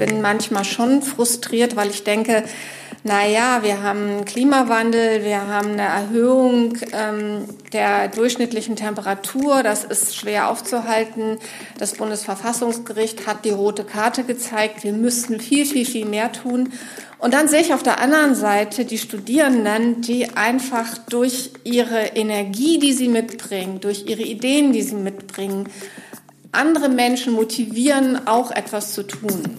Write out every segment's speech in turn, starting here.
bin manchmal schon frustriert, weil ich denke, naja, wir haben Klimawandel, wir haben eine Erhöhung ähm, der durchschnittlichen Temperatur, das ist schwer aufzuhalten. Das Bundesverfassungsgericht hat die rote Karte gezeigt, wir müssten viel, viel, viel mehr tun. Und dann sehe ich auf der anderen Seite die Studierenden, die einfach durch ihre Energie, die sie mitbringen, durch ihre Ideen, die sie mitbringen, andere Menschen motivieren, auch etwas zu tun.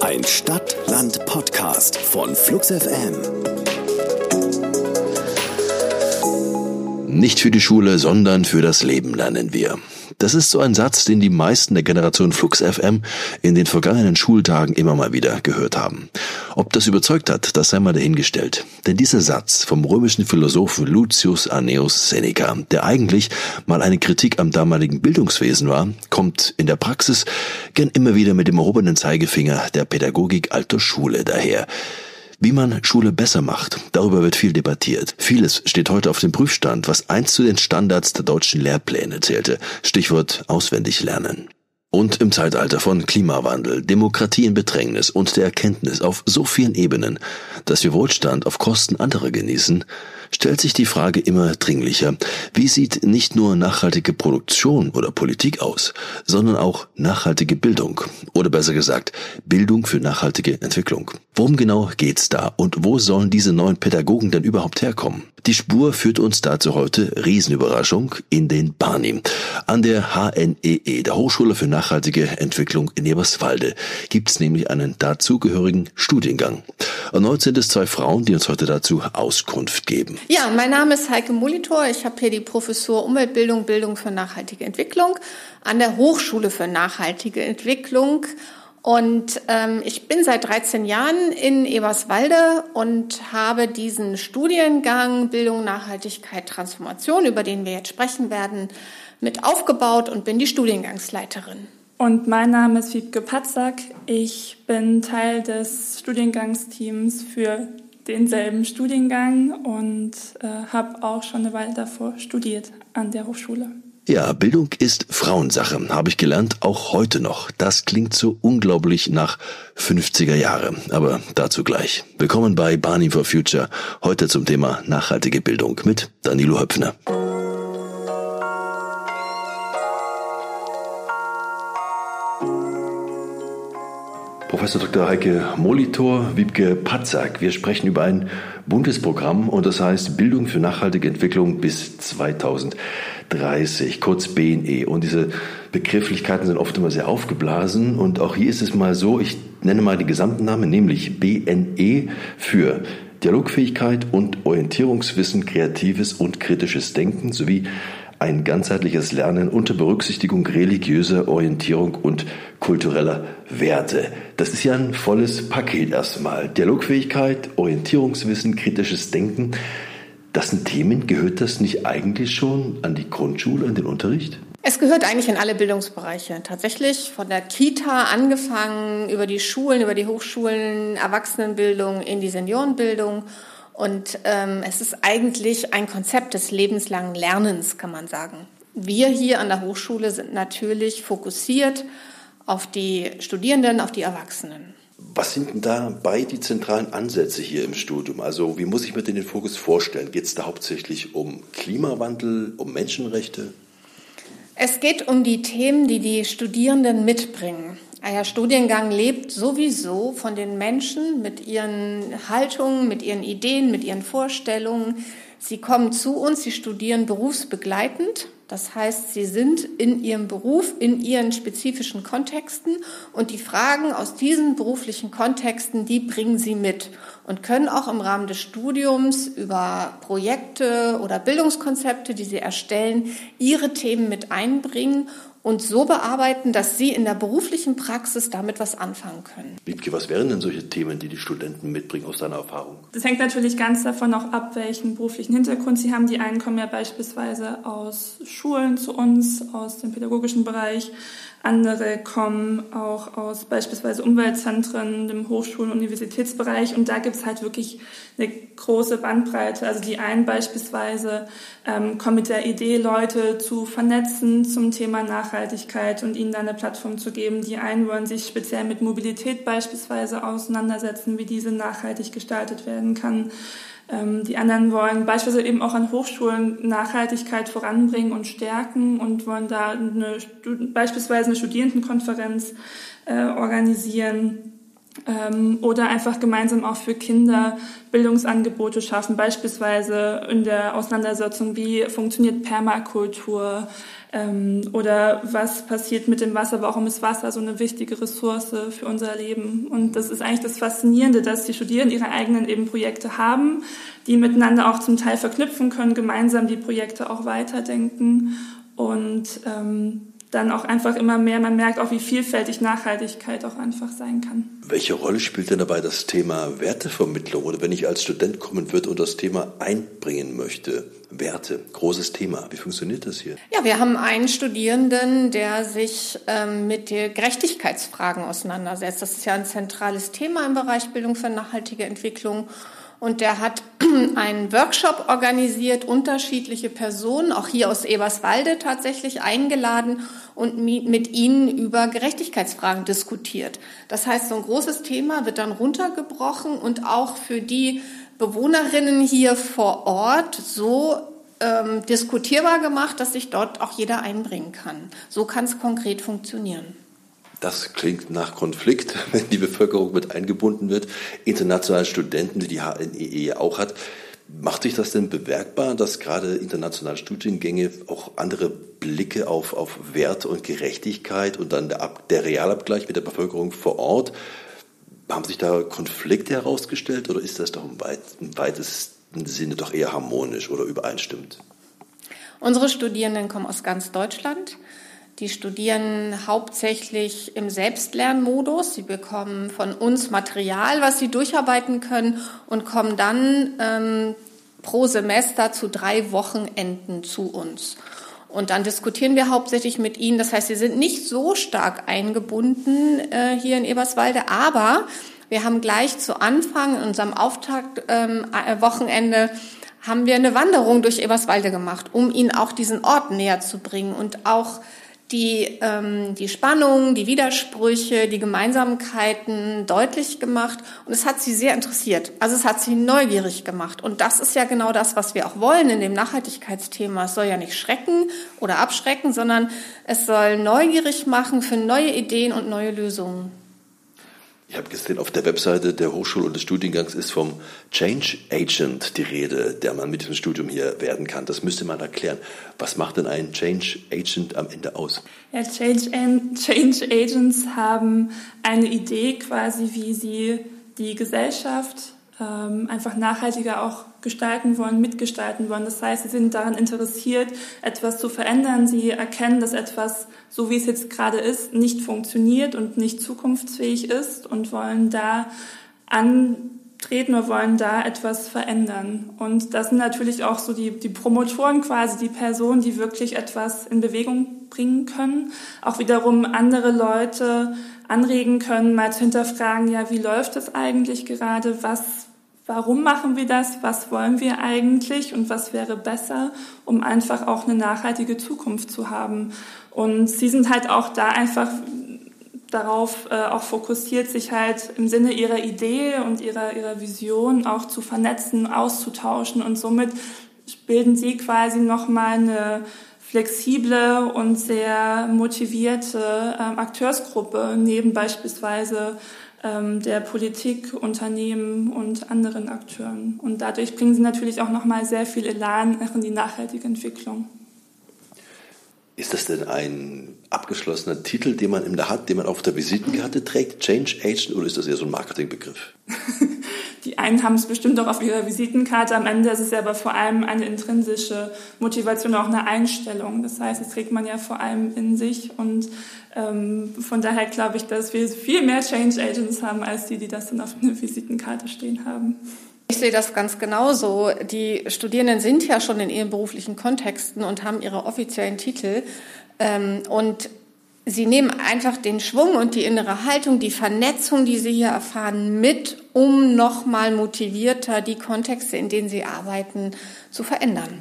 Ein Stadt-Land-Podcast von Flux FM. Nicht für die Schule, sondern für das Leben lernen wir. Das ist so ein Satz, den die meisten der Generation Flux FM in den vergangenen Schultagen immer mal wieder gehört haben. Ob das überzeugt hat, das sei mal dahingestellt. Denn dieser Satz vom römischen Philosophen Lucius Anneus Seneca, der eigentlich mal eine Kritik am damaligen Bildungswesen war, kommt in der Praxis gern immer wieder mit dem erhobenen Zeigefinger der Pädagogik alter Schule daher. Wie man Schule besser macht, darüber wird viel debattiert. Vieles steht heute auf dem Prüfstand, was einst zu den Standards der deutschen Lehrpläne zählte. Stichwort auswendig lernen. Und im Zeitalter von Klimawandel, Demokratie in Bedrängnis und der Erkenntnis auf so vielen Ebenen, dass wir Wohlstand auf Kosten anderer genießen, stellt sich die Frage immer dringlicher, wie sieht nicht nur nachhaltige Produktion oder Politik aus, sondern auch nachhaltige Bildung oder besser gesagt Bildung für nachhaltige Entwicklung. Worum genau geht's da und wo sollen diese neuen Pädagogen denn überhaupt herkommen? Die Spur führt uns dazu heute, Riesenüberraschung, in den Barnim. An der HNEE, e, der Hochschule für nachhaltige Entwicklung in Eberswalde, gibt's nämlich einen dazugehörigen Studiengang. Erneut sind es zwei Frauen, die uns heute dazu Auskunft geben. Ja, mein Name ist Heike Molitor. Ich habe hier die Professur Umweltbildung, Bildung für nachhaltige Entwicklung an der Hochschule für nachhaltige Entwicklung. Und ähm, ich bin seit 13 Jahren in Eberswalde und habe diesen Studiengang Bildung, Nachhaltigkeit, Transformation, über den wir jetzt sprechen werden, mit aufgebaut und bin die Studiengangsleiterin. Und mein Name ist Wiebke Patzak. Ich bin Teil des Studiengangsteams für denselben Studiengang und äh, habe auch schon eine Weile davor studiert an der Hochschule. Ja, Bildung ist Frauensache, habe ich gelernt, auch heute noch. Das klingt so unglaublich nach 50er Jahre, aber dazu gleich. Willkommen bei Barney for Future, heute zum Thema nachhaltige Bildung mit Danilo Höpfner. Professor Dr. Heike Molitor, Wiebke Patzak. Wir sprechen über ein Bundesprogramm und das heißt Bildung für nachhaltige Entwicklung bis 2030, kurz BNE. Und diese Begrifflichkeiten sind oft immer sehr aufgeblasen und auch hier ist es mal so, ich nenne mal den gesamten Namen, nämlich BNE für Dialogfähigkeit und Orientierungswissen, kreatives und kritisches Denken sowie ein ganzheitliches Lernen unter Berücksichtigung religiöser Orientierung und kultureller Werte. Das ist ja ein volles Paket erstmal. Dialogfähigkeit, Orientierungswissen, kritisches Denken. Das sind Themen, gehört das nicht eigentlich schon an die Grundschule, an den Unterricht? Es gehört eigentlich in alle Bildungsbereiche. Tatsächlich von der Kita angefangen, über die Schulen, über die Hochschulen, Erwachsenenbildung, in die Seniorenbildung und ähm, es ist eigentlich ein Konzept des lebenslangen Lernens, kann man sagen. Wir hier an der Hochschule sind natürlich fokussiert auf die Studierenden, auf die Erwachsenen. Was sind denn dabei die zentralen Ansätze hier im Studium? Also wie muss ich mir denn den Fokus vorstellen? Geht es da hauptsächlich um Klimawandel, um Menschenrechte? Es geht um die Themen, die die Studierenden mitbringen. Der Studiengang lebt sowieso von den Menschen mit ihren Haltungen, mit ihren Ideen, mit ihren Vorstellungen. Sie kommen zu uns, sie studieren berufsbegleitend. Das heißt, sie sind in ihrem Beruf, in ihren spezifischen Kontexten und die Fragen aus diesen beruflichen Kontexten, die bringen sie mit und können auch im Rahmen des Studiums über Projekte oder Bildungskonzepte, die sie erstellen, ihre Themen mit einbringen und so bearbeiten, dass sie in der beruflichen Praxis damit was anfangen können. Wiebke, was wären denn solche Themen, die die Studenten mitbringen aus deiner Erfahrung? Das hängt natürlich ganz davon auch ab, welchen beruflichen Hintergrund sie haben. Die einen kommen ja beispielsweise aus Schulen zu uns, aus dem pädagogischen Bereich. Andere kommen auch aus beispielsweise Umweltzentren, dem Hochschulen- und Universitätsbereich. Und da gibt es halt wirklich eine große Bandbreite. Also die einen beispielsweise ähm, kommen mit der Idee, Leute zu vernetzen zum Thema Nachhaltigkeit und ihnen dann eine Plattform zu geben. Die einen wollen sich speziell mit Mobilität beispielsweise auseinandersetzen, wie diese nachhaltig gestaltet werden kann. Ähm, die anderen wollen beispielsweise eben auch an Hochschulen Nachhaltigkeit voranbringen und stärken und wollen da eine, beispielsweise eine Studierendenkonferenz äh, organisieren ähm, oder einfach gemeinsam auch für Kinder Bildungsangebote schaffen, beispielsweise in der Auseinandersetzung, wie funktioniert Permakultur, ähm, oder was passiert mit dem Wasser? Warum ist Wasser so eine wichtige Ressource für unser Leben? Und das ist eigentlich das Faszinierende, dass die Studierenden ihre eigenen eben Projekte haben, die miteinander auch zum Teil verknüpfen können, gemeinsam die Projekte auch weiterdenken und ähm, dann auch einfach immer mehr, man merkt auch, wie vielfältig Nachhaltigkeit auch einfach sein kann. Welche Rolle spielt denn dabei das Thema Wertevermittlung oder wenn ich als Student kommen würde und das Thema einbringen möchte? Werte, großes Thema. Wie funktioniert das hier? Ja, wir haben einen Studierenden, der sich ähm, mit den Gerechtigkeitsfragen auseinandersetzt. Das ist ja ein zentrales Thema im Bereich Bildung für nachhaltige Entwicklung. Und der hat einen Workshop organisiert, unterschiedliche Personen, auch hier aus Eberswalde tatsächlich eingeladen und mit ihnen über Gerechtigkeitsfragen diskutiert. Das heißt, so ein großes Thema wird dann runtergebrochen und auch für die Bewohnerinnen hier vor Ort so ähm, diskutierbar gemacht, dass sich dort auch jeder einbringen kann. So kann es konkret funktionieren. Das klingt nach Konflikt, wenn die Bevölkerung mit eingebunden wird. Internationale Studenten, die die HNEE auch hat. Macht sich das denn bewerkbar, dass gerade internationale Studiengänge auch andere Blicke auf, auf Wert und Gerechtigkeit und dann der, Ab, der Realabgleich mit der Bevölkerung vor Ort, haben sich da Konflikte herausgestellt oder ist das doch im, weit, im weitesten Sinne doch eher harmonisch oder übereinstimmt? Unsere Studierenden kommen aus ganz Deutschland. Die studieren hauptsächlich im Selbstlernmodus. Sie bekommen von uns Material, was sie durcharbeiten können und kommen dann ähm, pro Semester zu drei Wochenenden zu uns. Und dann diskutieren wir hauptsächlich mit ihnen. Das heißt, sie sind nicht so stark eingebunden äh, hier in Eberswalde, aber wir haben gleich zu Anfang in unserem Auftaktwochenende ähm, haben wir eine Wanderung durch Eberswalde gemacht, um ihnen auch diesen Ort näher zu bringen und auch die, ähm, die Spannungen, die Widersprüche, die Gemeinsamkeiten deutlich gemacht und es hat sie sehr interessiert. Also es hat sie neugierig gemacht und das ist ja genau das, was wir auch wollen in dem Nachhaltigkeitsthema. Es soll ja nicht schrecken oder abschrecken, sondern es soll neugierig machen für neue Ideen und neue Lösungen. Ich habe gesehen, auf der Webseite der Hochschule und des Studiengangs ist vom Change Agent die Rede, der man mit diesem Studium hier werden kann. Das müsste man erklären. Was macht denn ein Change Agent am Ende aus? Ja, Change, Change Agents haben eine Idee quasi, wie sie die Gesellschaft einfach nachhaltiger auch gestalten wollen, mitgestalten wollen. Das heißt, sie sind daran interessiert, etwas zu verändern. Sie erkennen, dass etwas, so wie es jetzt gerade ist, nicht funktioniert und nicht zukunftsfähig ist und wollen da antreten oder wollen da etwas verändern. Und das sind natürlich auch so die, die Promotoren quasi, die Personen, die wirklich etwas in Bewegung bringen können. Auch wiederum andere Leute anregen können, mal zu hinterfragen, ja, wie läuft es eigentlich gerade? Was warum machen wir das, was wollen wir eigentlich? Und was wäre besser, um einfach auch eine nachhaltige Zukunft zu haben. Und sie sind halt auch da einfach darauf äh, auch fokussiert, sich halt im Sinne ihrer Idee und ihrer, ihrer Vision auch zu vernetzen, auszutauschen. Und somit bilden sie quasi nochmal eine flexible und sehr motivierte äh, Akteursgruppe neben beispielsweise der Politik, Unternehmen und anderen Akteuren. Und dadurch bringen sie natürlich auch nochmal sehr viel Elan in die nachhaltige Entwicklung. Ist das denn ein abgeschlossener Titel, den man in den man auf der Visitenkarte trägt, Change Agent, oder ist das eher so ein Marketingbegriff? die einen haben es bestimmt auch auf ihrer Visitenkarte. Am Ende ist es ja aber vor allem eine intrinsische Motivation, auch eine Einstellung. Das heißt, das trägt man ja vor allem in sich. Und ähm, von daher glaube ich, dass wir viel mehr Change Agents haben, als die, die das dann auf einer Visitenkarte stehen haben. Ich sehe das ganz genauso. Die Studierenden sind ja schon in ihren beruflichen Kontexten und haben ihre offiziellen Titel. Ähm, und sie nehmen einfach den Schwung und die innere Haltung, die Vernetzung, die sie hier erfahren, mit, um nochmal motivierter die Kontexte, in denen sie arbeiten, zu verändern.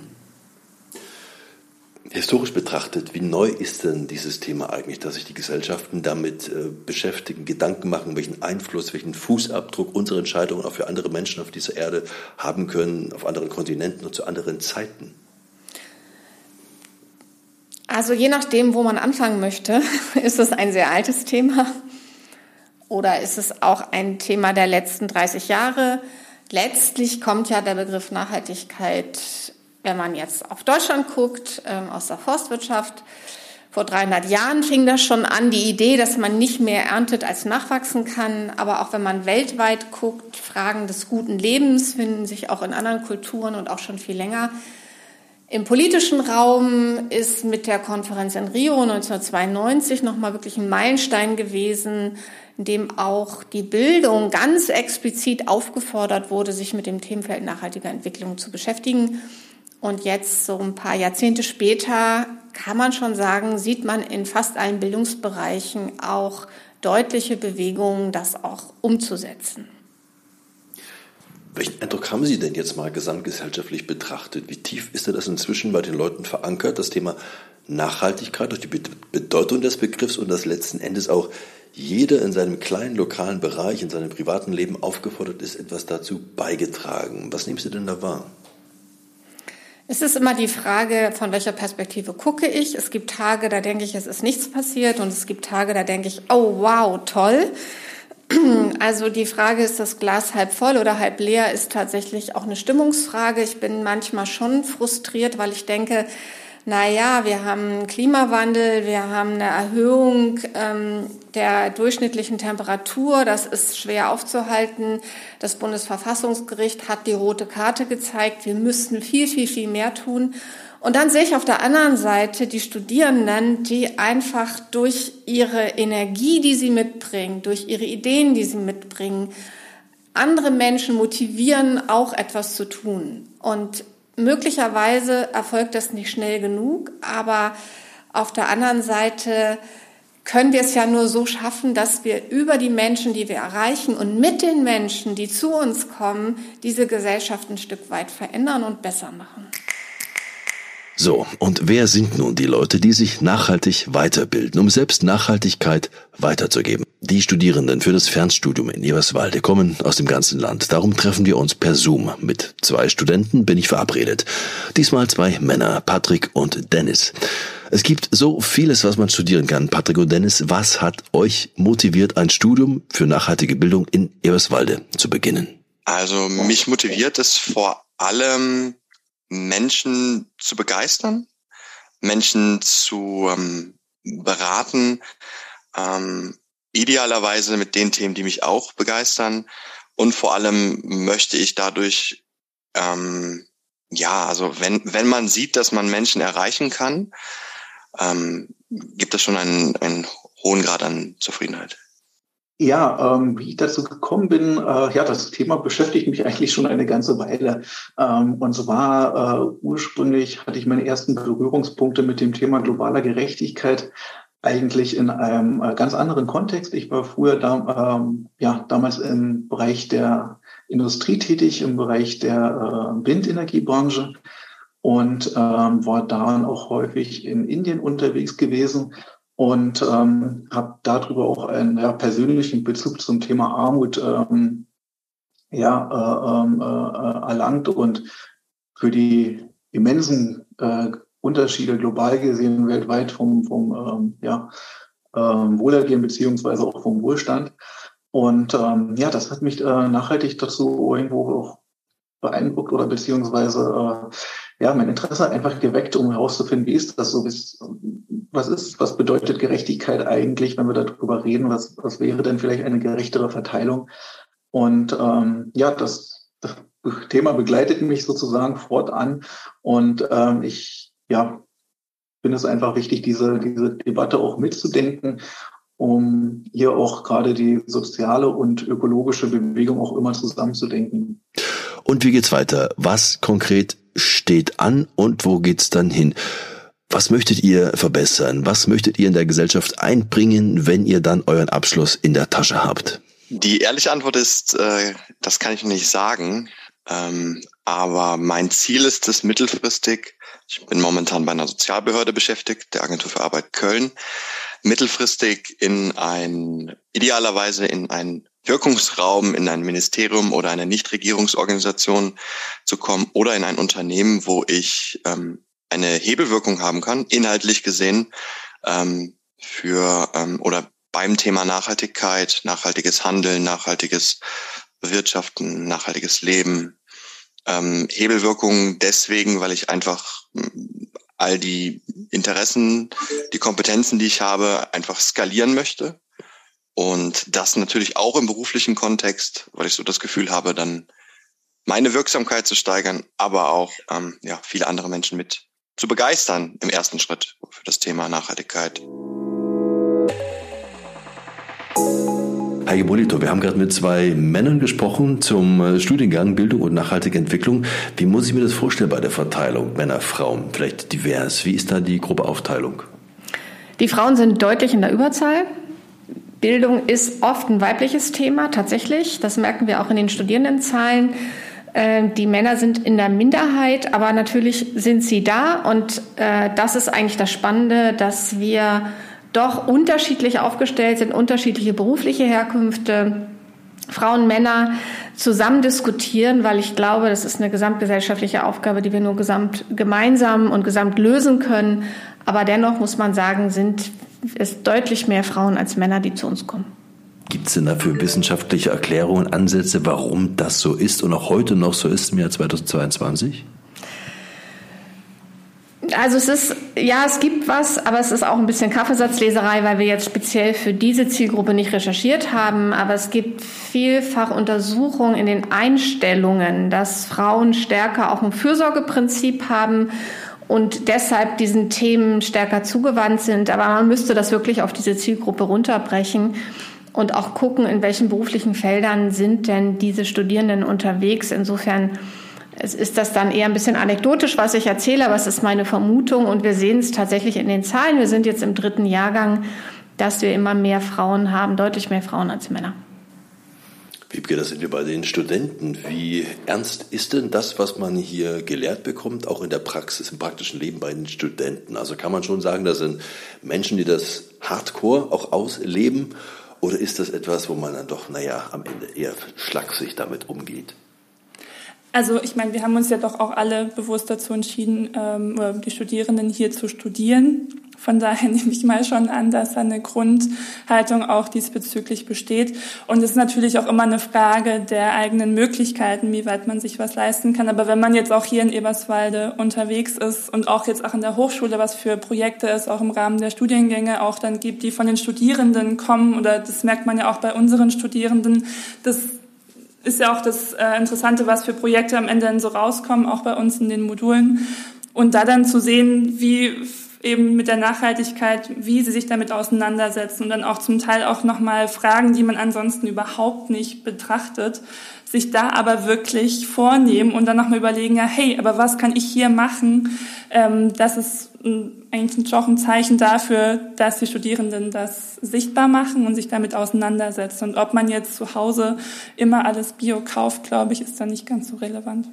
Historisch betrachtet, wie neu ist denn dieses Thema eigentlich, dass sich die Gesellschaften damit äh, beschäftigen, Gedanken machen, welchen Einfluss, welchen Fußabdruck unsere Entscheidungen auch für andere Menschen auf dieser Erde haben können, auf anderen Kontinenten und zu anderen Zeiten? Also je nachdem, wo man anfangen möchte, ist es ein sehr altes Thema oder ist es auch ein Thema der letzten 30 Jahre. Letztlich kommt ja der Begriff Nachhaltigkeit wenn man jetzt auf Deutschland guckt, ähm, aus der Forstwirtschaft, vor 300 Jahren fing das schon an, die Idee, dass man nicht mehr erntet, als nachwachsen kann. Aber auch wenn man weltweit guckt, Fragen des guten Lebens finden sich auch in anderen Kulturen und auch schon viel länger. Im politischen Raum ist mit der Konferenz in Rio 1992 nochmal wirklich ein Meilenstein gewesen, in dem auch die Bildung ganz explizit aufgefordert wurde, sich mit dem Themenfeld nachhaltiger Entwicklung zu beschäftigen. Und jetzt, so ein paar Jahrzehnte später, kann man schon sagen, sieht man in fast allen Bildungsbereichen auch deutliche Bewegungen, das auch umzusetzen. Welchen Eindruck haben Sie denn jetzt mal gesamtgesellschaftlich betrachtet? Wie tief ist denn das inzwischen bei den Leuten verankert, das Thema Nachhaltigkeit durch die Bedeutung des Begriffs und dass letzten Endes auch jeder in seinem kleinen lokalen Bereich, in seinem privaten Leben aufgefordert ist, etwas dazu beigetragen? Was nehmen Sie denn da wahr? Es ist immer die Frage, von welcher Perspektive gucke ich. Es gibt Tage, da denke ich, es ist nichts passiert und es gibt Tage, da denke ich, oh wow, toll. Also die Frage, ist das Glas halb voll oder halb leer, ist tatsächlich auch eine Stimmungsfrage. Ich bin manchmal schon frustriert, weil ich denke, naja, wir haben Klimawandel, wir haben eine Erhöhung ähm, der durchschnittlichen Temperatur, das ist schwer aufzuhalten. Das Bundesverfassungsgericht hat die rote Karte gezeigt, wir müssten viel, viel, viel mehr tun. Und dann sehe ich auf der anderen Seite die Studierenden, die einfach durch ihre Energie, die sie mitbringen, durch ihre Ideen, die sie mitbringen, andere Menschen motivieren, auch etwas zu tun. Und Möglicherweise erfolgt das nicht schnell genug, aber auf der anderen Seite können wir es ja nur so schaffen, dass wir über die Menschen, die wir erreichen und mit den Menschen, die zu uns kommen, diese Gesellschaft ein Stück weit verändern und besser machen. So, und wer sind nun die Leute, die sich nachhaltig weiterbilden, um selbst Nachhaltigkeit weiterzugeben? Die Studierenden für das Fernstudium in Eberswalde kommen aus dem ganzen Land. Darum treffen wir uns per Zoom. Mit zwei Studenten bin ich verabredet. Diesmal zwei Männer, Patrick und Dennis. Es gibt so vieles, was man studieren kann. Patrick und Dennis, was hat euch motiviert, ein Studium für nachhaltige Bildung in Eberswalde zu beginnen? Also mich motiviert es vor allem Menschen zu begeistern, Menschen zu ähm, beraten, ähm, idealerweise mit den Themen, die mich auch begeistern. Und vor allem möchte ich dadurch, ähm, ja, also wenn, wenn man sieht, dass man Menschen erreichen kann, ähm, gibt es schon einen, einen hohen Grad an Zufriedenheit. Ja, ähm, wie ich dazu gekommen bin, äh, ja, das Thema beschäftigt mich eigentlich schon eine ganze Weile. Ähm, und zwar äh, ursprünglich hatte ich meine ersten Berührungspunkte mit dem Thema globaler Gerechtigkeit eigentlich in einem äh, ganz anderen Kontext. Ich war früher da, ähm, ja, damals im Bereich der Industrie tätig, im Bereich der äh, Windenergiebranche und ähm, war da auch häufig in Indien unterwegs gewesen und ähm, habe darüber auch einen ja, persönlichen Bezug zum Thema Armut ähm, ja, äh, ähm, äh, erlangt und für die immensen äh, Unterschiede global gesehen weltweit vom, vom ähm, ja, ähm, Wohlergehen beziehungsweise auch vom Wohlstand. Und ähm, ja, das hat mich äh, nachhaltig dazu irgendwo auch beeindruckt oder beziehungsweise äh, ja mein Interesse einfach geweckt, um herauszufinden, wie ist das so, was ist, was bedeutet Gerechtigkeit eigentlich, wenn wir darüber reden, was, was wäre denn vielleicht eine gerechtere Verteilung? Und ähm, ja, das, das Thema begleitet mich sozusagen fortan. Und ähm, ich ja, finde es einfach wichtig, diese, diese Debatte auch mitzudenken, um hier auch gerade die soziale und ökologische Bewegung auch immer zusammenzudenken. Und wie geht's weiter? Was konkret steht an und wo geht's dann hin? Was möchtet ihr verbessern? Was möchtet ihr in der Gesellschaft einbringen, wenn ihr dann euren Abschluss in der Tasche habt? Die ehrliche Antwort ist, äh, das kann ich nicht sagen. Ähm, aber mein Ziel ist es mittelfristig, ich bin momentan bei einer Sozialbehörde beschäftigt, der Agentur für Arbeit Köln, mittelfristig in ein, idealerweise in ein Wirkungsraum, in ein Ministerium oder eine Nichtregierungsorganisation zu kommen oder in ein Unternehmen, wo ich ähm, eine Hebelwirkung haben kann, inhaltlich gesehen, ähm, für ähm, oder beim Thema Nachhaltigkeit, nachhaltiges Handeln, nachhaltiges Wirtschaften, nachhaltiges Leben. Ähm, Hebelwirkung deswegen, weil ich einfach hm, all die Interessen, die Kompetenzen, die ich habe, einfach skalieren möchte. Und das natürlich auch im beruflichen Kontext, weil ich so das Gefühl habe, dann meine Wirksamkeit zu steigern, aber auch ähm, ja, viele andere Menschen mit zu begeistern im ersten Schritt für das Thema Nachhaltigkeit. Herr Gebolito, wir haben gerade mit zwei Männern gesprochen zum äh, Studiengang Bildung und nachhaltige Entwicklung. Wie muss ich mir das vorstellen bei der Verteilung Männer, Frauen? Vielleicht divers. Wie ist da die grobe Aufteilung? Die Frauen sind deutlich in der Überzahl. Bildung ist oft ein weibliches Thema, tatsächlich. Das merken wir auch in den Studierendenzahlen. Ähm, die Männer sind in der Minderheit, aber natürlich sind sie da. Und äh, das ist eigentlich das Spannende, dass wir doch unterschiedlich aufgestellt sind, unterschiedliche berufliche Herkünfte, Frauen, Männer zusammen diskutieren, weil ich glaube, das ist eine gesamtgesellschaftliche Aufgabe, die wir nur gesamt gemeinsam und gesamt lösen können. Aber dennoch muss man sagen, sind es deutlich mehr Frauen als Männer, die zu uns kommen. Gibt es denn dafür wissenschaftliche Erklärungen, Ansätze, warum das so ist und auch heute noch so ist im Jahr 2022? Also es ist, ja, es gibt was, aber es ist auch ein bisschen Kaffeesatzleserei, weil wir jetzt speziell für diese Zielgruppe nicht recherchiert haben. Aber es gibt vielfach Untersuchungen in den Einstellungen, dass Frauen stärker auch ein Fürsorgeprinzip haben und deshalb diesen Themen stärker zugewandt sind. Aber man müsste das wirklich auf diese Zielgruppe runterbrechen und auch gucken, in welchen beruflichen Feldern sind denn diese Studierenden unterwegs. Insofern ist das dann eher ein bisschen anekdotisch, was ich erzähle, aber es ist meine Vermutung und wir sehen es tatsächlich in den Zahlen. Wir sind jetzt im dritten Jahrgang, dass wir immer mehr Frauen haben, deutlich mehr Frauen als Männer. Wiebke, das sind wir bei den Studenten. Wie ernst ist denn das, was man hier gelehrt bekommt, auch in der Praxis, im praktischen Leben bei den Studenten? Also kann man schon sagen, das sind Menschen, die das Hardcore auch ausleben? Oder ist das etwas, wo man dann doch, naja, am Ende eher schlaksig damit umgeht? Also ich meine, wir haben uns ja doch auch alle bewusst dazu entschieden, ähm, die Studierenden hier zu studieren. Von daher nehme ich mal schon an, dass eine Grundhaltung auch diesbezüglich besteht. Und es ist natürlich auch immer eine Frage der eigenen Möglichkeiten, wie weit man sich was leisten kann. Aber wenn man jetzt auch hier in Eberswalde unterwegs ist und auch jetzt auch in der Hochschule, was für Projekte es auch im Rahmen der Studiengänge auch dann gibt, die von den Studierenden kommen, oder das merkt man ja auch bei unseren Studierenden, dass ist ja auch das äh, Interessante, was für Projekte am Ende dann so rauskommen, auch bei uns in den Modulen. Und da dann zu sehen, wie eben mit der Nachhaltigkeit, wie sie sich damit auseinandersetzen und dann auch zum Teil auch nochmal Fragen, die man ansonsten überhaupt nicht betrachtet, sich da aber wirklich vornehmen und dann nochmal überlegen, ja, hey, aber was kann ich hier machen? Ähm, das ist eigentlich auch ein Zeichen dafür, dass die Studierenden das sichtbar machen und sich damit auseinandersetzen. Und ob man jetzt zu Hause immer alles Bio kauft, glaube ich, ist da nicht ganz so relevant.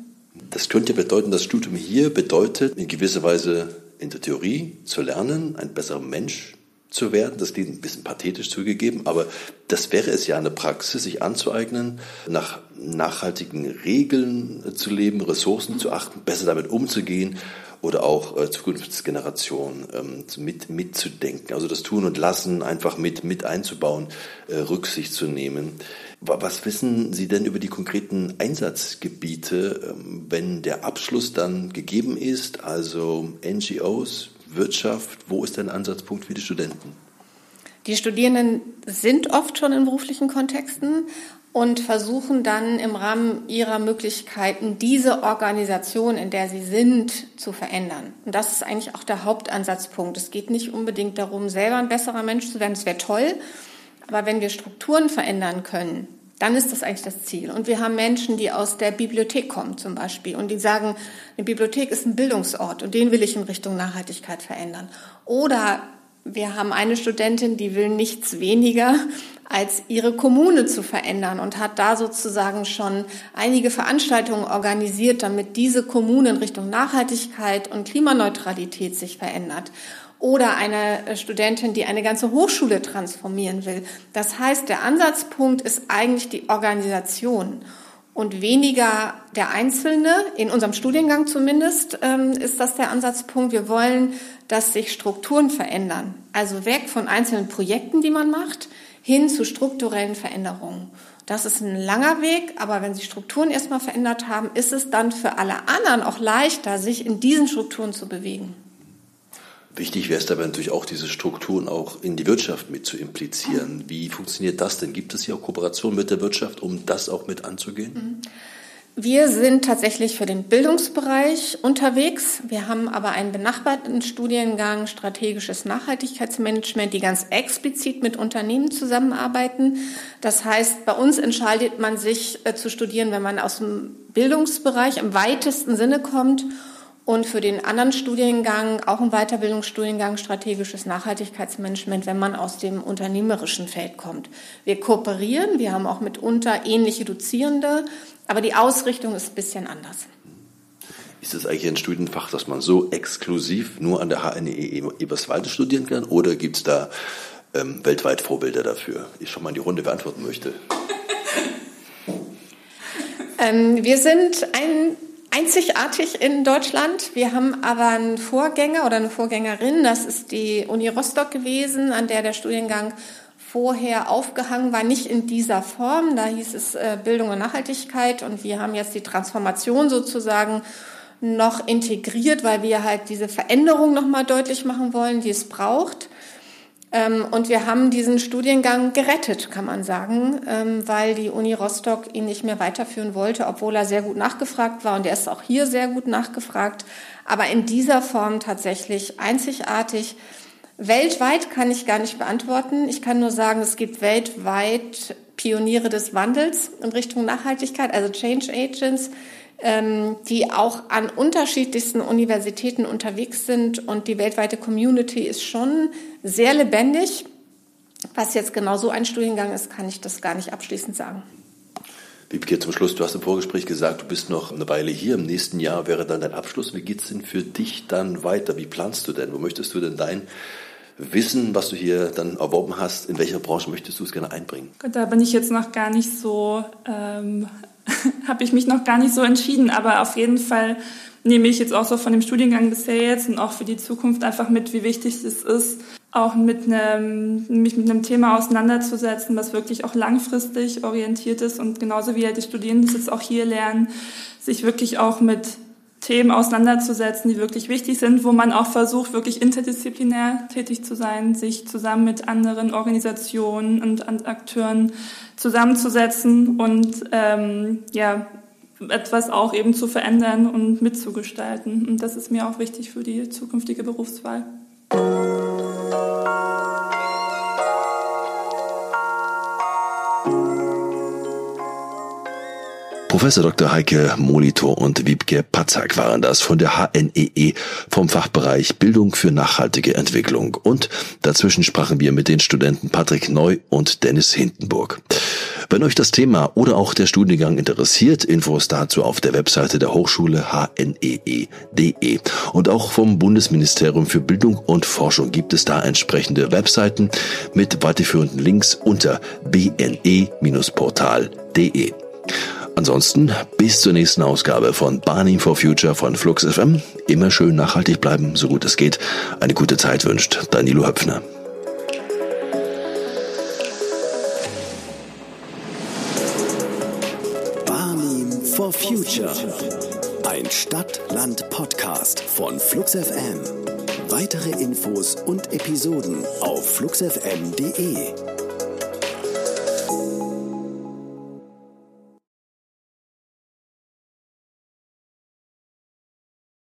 Das könnte bedeuten, das Studium hier bedeutet in gewisser Weise in der Theorie zu lernen, ein besserer Mensch zu werden. Das klingt ein bisschen pathetisch zugegeben, aber das wäre es ja in der Praxis, sich anzueignen, nach nachhaltigen Regeln zu leben, Ressourcen zu achten, besser damit umzugehen oder auch äh, Zukunftsgenerationen ähm, mit, mitzudenken. Also das Tun und Lassen einfach mit, mit einzubauen, äh, Rücksicht zu nehmen. Was wissen Sie denn über die konkreten Einsatzgebiete, ähm, wenn der Abschluss dann gegeben ist, also NGOs, Wirtschaft, wo ist der Ansatzpunkt für die Studenten? Die Studierenden sind oft schon in beruflichen Kontexten und versuchen dann im Rahmen ihrer Möglichkeiten diese Organisation, in der sie sind, zu verändern. Und das ist eigentlich auch der Hauptansatzpunkt. Es geht nicht unbedingt darum, selber ein besserer Mensch zu werden. Es wäre toll. Aber wenn wir Strukturen verändern können, dann ist das eigentlich das Ziel. Und wir haben Menschen, die aus der Bibliothek kommen zum Beispiel und die sagen, eine Bibliothek ist ein Bildungsort und den will ich in Richtung Nachhaltigkeit verändern. Oder wir haben eine Studentin, die will nichts weniger, als ihre Kommune zu verändern und hat da sozusagen schon einige Veranstaltungen organisiert, damit diese Kommune in Richtung Nachhaltigkeit und Klimaneutralität sich verändert oder eine äh, Studentin, die eine ganze Hochschule transformieren will. Das heißt, der Ansatzpunkt ist eigentlich die Organisation und weniger der Einzelne, in unserem Studiengang zumindest ähm, ist das der Ansatzpunkt. Wir wollen, dass sich Strukturen verändern. Also weg von einzelnen Projekten, die man macht, hin zu strukturellen Veränderungen. Das ist ein langer Weg, aber wenn sich Strukturen erstmal verändert haben, ist es dann für alle anderen auch leichter, sich in diesen Strukturen zu bewegen. Wichtig wäre es dabei natürlich auch, diese Strukturen auch in die Wirtschaft mit zu implizieren. Wie funktioniert das denn? Gibt es hier auch Kooperation mit der Wirtschaft, um das auch mit anzugehen? Wir sind tatsächlich für den Bildungsbereich unterwegs. Wir haben aber einen benachbarten Studiengang strategisches Nachhaltigkeitsmanagement, die ganz explizit mit Unternehmen zusammenarbeiten. Das heißt, bei uns entscheidet man sich äh, zu studieren, wenn man aus dem Bildungsbereich im weitesten Sinne kommt und für den anderen Studiengang, auch ein Weiterbildungsstudiengang strategisches Nachhaltigkeitsmanagement, wenn man aus dem unternehmerischen Feld kommt. Wir kooperieren, wir haben auch mitunter ähnliche Dozierende, aber die Ausrichtung ist ein bisschen anders. Ist das eigentlich ein Studienfach, das man so exklusiv nur an der HNE Eberswalde studieren kann oder gibt es da ähm, weltweit Vorbilder dafür? Ich schon mal in die Runde beantworten möchte. ähm, wir sind ein einzigartig in Deutschland. Wir haben aber einen Vorgänger oder eine Vorgängerin, das ist die Uni Rostock gewesen, an der der Studiengang vorher aufgehangen war, nicht in dieser Form. Da hieß es äh, Bildung und Nachhaltigkeit und wir haben jetzt die Transformation sozusagen noch integriert, weil wir halt diese Veränderung nochmal deutlich machen wollen, die es braucht. Ähm, und wir haben diesen Studiengang gerettet, kann man sagen, ähm, weil die Uni Rostock ihn nicht mehr weiterführen wollte, obwohl er sehr gut nachgefragt war und er ist auch hier sehr gut nachgefragt, aber in dieser Form tatsächlich einzigartig. Weltweit kann ich gar nicht beantworten. Ich kann nur sagen, es gibt weltweit Pioniere des Wandels in Richtung Nachhaltigkeit, also Change Agents, ähm, die auch an unterschiedlichsten Universitäten unterwegs sind und die weltweite Community ist schon sehr lebendig. Was jetzt genau so ein Studiengang ist, kann ich das gar nicht abschließend sagen. Wiebke, zum Schluss, du hast im Vorgespräch gesagt, du bist noch eine Weile hier. Im nächsten Jahr wäre dann dein Abschluss. Wie geht es denn für dich dann weiter? Wie planst du denn? Wo möchtest du denn dein Wissen, was du hier dann erworben hast, in welcher Branche möchtest du es gerne einbringen? Da bin ich jetzt noch gar nicht so ähm, habe ich mich noch gar nicht so entschieden, aber auf jeden Fall nehme ich jetzt auch so von dem Studiengang bisher jetzt und auch für die Zukunft einfach mit, wie wichtig es ist, auch mit einem, mich mit einem Thema auseinanderzusetzen, was wirklich auch langfristig orientiert ist. Und genauso wie halt die Studierenden das jetzt auch hier lernen, sich wirklich auch mit Themen auseinanderzusetzen, die wirklich wichtig sind, wo man auch versucht, wirklich interdisziplinär tätig zu sein, sich zusammen mit anderen Organisationen und Akteuren zusammenzusetzen und ähm, ja etwas auch eben zu verändern und mitzugestalten. Und das ist mir auch wichtig für die zukünftige Berufswahl. Professor Dr. Heike Molitor und Wiebke Patzak waren das von der HNEE e vom Fachbereich Bildung für nachhaltige Entwicklung. Und dazwischen sprachen wir mit den Studenten Patrick Neu und Dennis Hindenburg. Wenn euch das Thema oder auch der Studiengang interessiert, Infos dazu auf der Webseite der Hochschule hnee.de. E. Und auch vom Bundesministerium für Bildung und Forschung gibt es da entsprechende Webseiten mit weiterführenden Links unter bne-portal.de. Ansonsten bis zur nächsten Ausgabe von Barney for Future von Flux FM. Immer schön nachhaltig bleiben, so gut es geht. Eine gute Zeit wünscht Danilo Höpfner. Barney for Future. Ein Stadt-Land-Podcast von Flux FM. Weitere Infos und Episoden auf fluxfm.de.